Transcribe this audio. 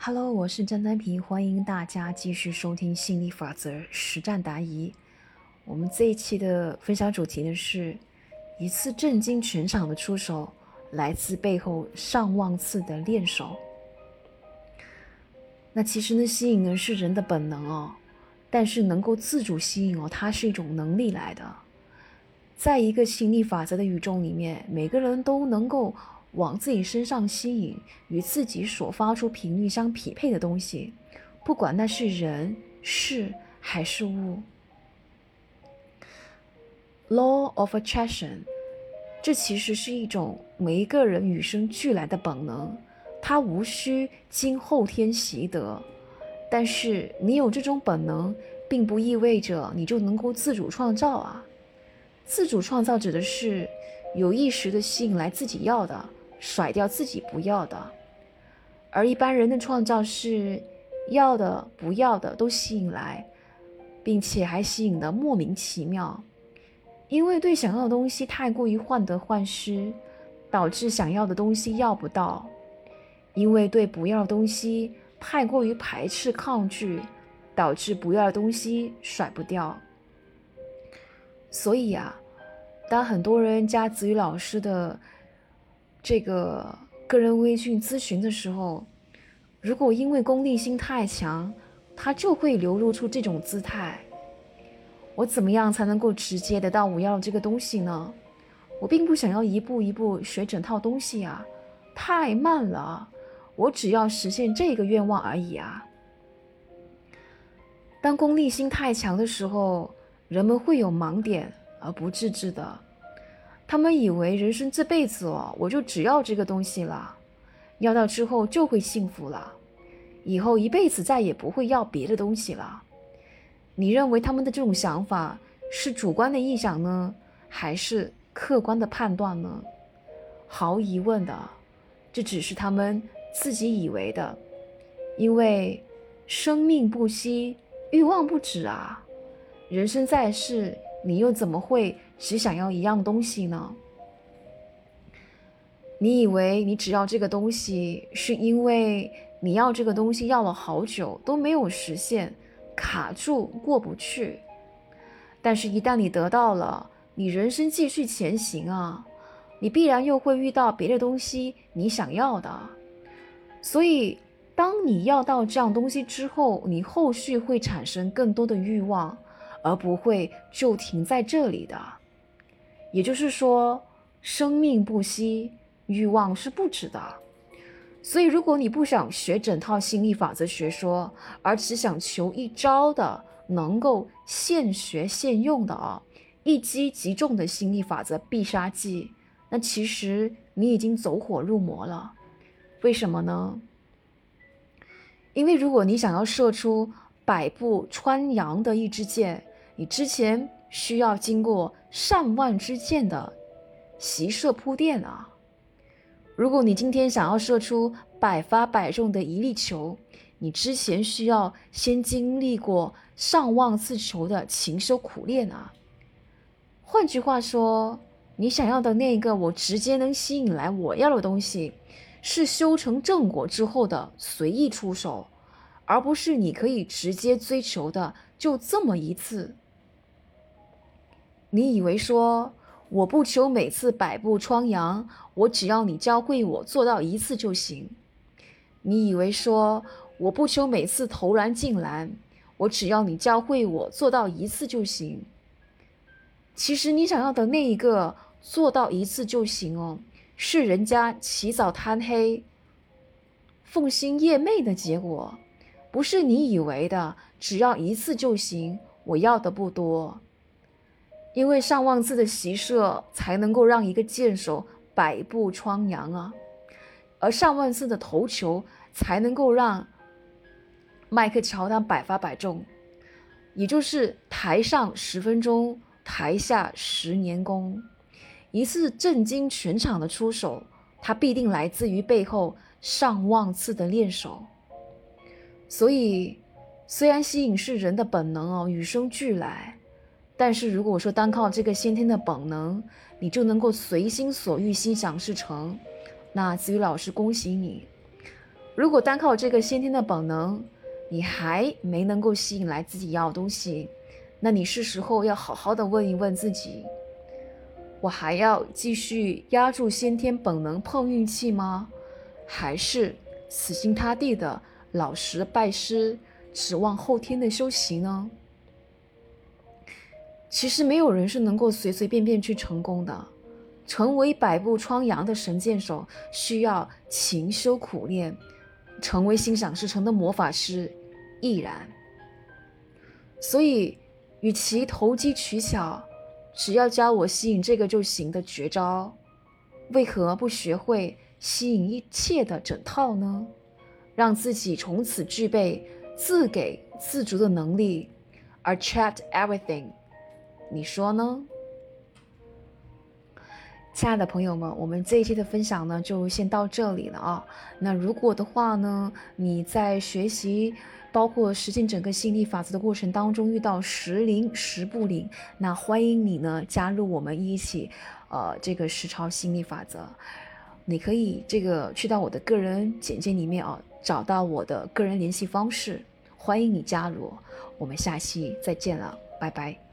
Hello，我是张丹平，欢迎大家继续收听心理法则实战答疑。我们这一期的分享主题呢是一次震惊全场的出手，来自背后上万次的练手。那其实呢，吸引呢是人的本能哦，但是能够自主吸引哦，它是一种能力来的。在一个心理法则的宇宙里面，每个人都能够。往自己身上吸引与自己所发出频率相匹配的东西，不管那是人、事还是物。Law of attraction，这其实是一种每一个人与生俱来的本能，它无需经后天习得。但是你有这种本能，并不意味着你就能够自主创造啊。自主创造指的是有意识的吸引来自己要的。甩掉自己不要的，而一般人的创造是要的、不要的都吸引来，并且还吸引的莫名其妙。因为对想要的东西太过于患得患失，导致想要的东西要不到；因为对不要的东西太过于排斥抗拒，导致不要的东西甩不掉。所以呀，当很多人加子宇老师的。这个个人微信咨询的时候，如果因为功利心太强，他就会流露出这种姿态。我怎么样才能够直接得到我要的这个东西呢？我并不想要一步一步学整套东西啊，太慢了。我只要实现这个愿望而已啊。当功利心太强的时候，人们会有盲点而不自知的。他们以为人生这辈子哦，我就只要这个东西了，要到之后就会幸福了，以后一辈子再也不会要别的东西了。你认为他们的这种想法是主观的臆想呢，还是客观的判断呢？毫无疑问的，这只是他们自己以为的，因为生命不息，欲望不止啊，人生在世。你又怎么会只想要一样东西呢？你以为你只要这个东西，是因为你要这个东西要了好久都没有实现，卡住过不去。但是，一旦你得到了，你人生继续前行啊，你必然又会遇到别的东西你想要的。所以，当你要到这样东西之后，你后续会产生更多的欲望。而不会就停在这里的，也就是说，生命不息，欲望是不止的。所以，如果你不想学整套心理法则学说，而只想求一招的能够现学现用的啊，一击即中的心理法则必杀技，那其实你已经走火入魔了。为什么呢？因为如果你想要射出百步穿杨的一支箭，你之前需要经过上万支箭的袭射铺垫啊！如果你今天想要射出百发百中的一粒球，你之前需要先经历过上万次球的勤修苦练啊！换句话说，你想要的那个我直接能吸引来我要的东西，是修成正果之后的随意出手，而不是你可以直接追求的就这么一次。你以为说我不求每次百步穿杨，我只要你教会我做到一次就行。你以为说我不求每次投篮进篮，我只要你教会我做到一次就行。其实你想要的那一个做到一次就行哦，是人家起早贪黑、奉心夜寐的结果，不是你以为的只要一次就行。我要的不多。因为上万次的习射才能够让一个箭手百步穿杨啊，而上万次的投球才能够让麦克乔丹百发百中，也就是台上十分钟，台下十年功。一次震惊全场的出手，它必定来自于背后上万次的练手。所以，虽然吸引是人的本能哦，与生俱来。但是如果说单靠这个先天的本能，你就能够随心所欲、心想事成，那子宇老师恭喜你。如果单靠这个先天的本能，你还没能够吸引来自己要的东西，那你是时候要好好的问一问自己：我还要继续压住先天本能碰运气吗？还是死心塌地的老实拜师，指望后天的修行呢？其实没有人是能够随随便便去成功的，成为百步穿杨的神箭手需要勤修苦练，成为心想事成的魔法师亦然。所以，与其投机取巧，只要教我吸引这个就行的绝招，为何不学会吸引一切的整套呢？让自己从此具备自给自足的能力，attract everything。你说呢，亲爱的朋友们，我们这一期的分享呢，就先到这里了啊。那如果的话呢，你在学习包括实践整个吸引力法则的过程当中遇到时灵时不灵，那欢迎你呢加入我们一起，呃，这个实操吸引力法则。你可以这个去到我的个人简介里面啊，找到我的个人联系方式，欢迎你加入。我们下期再见了，拜拜。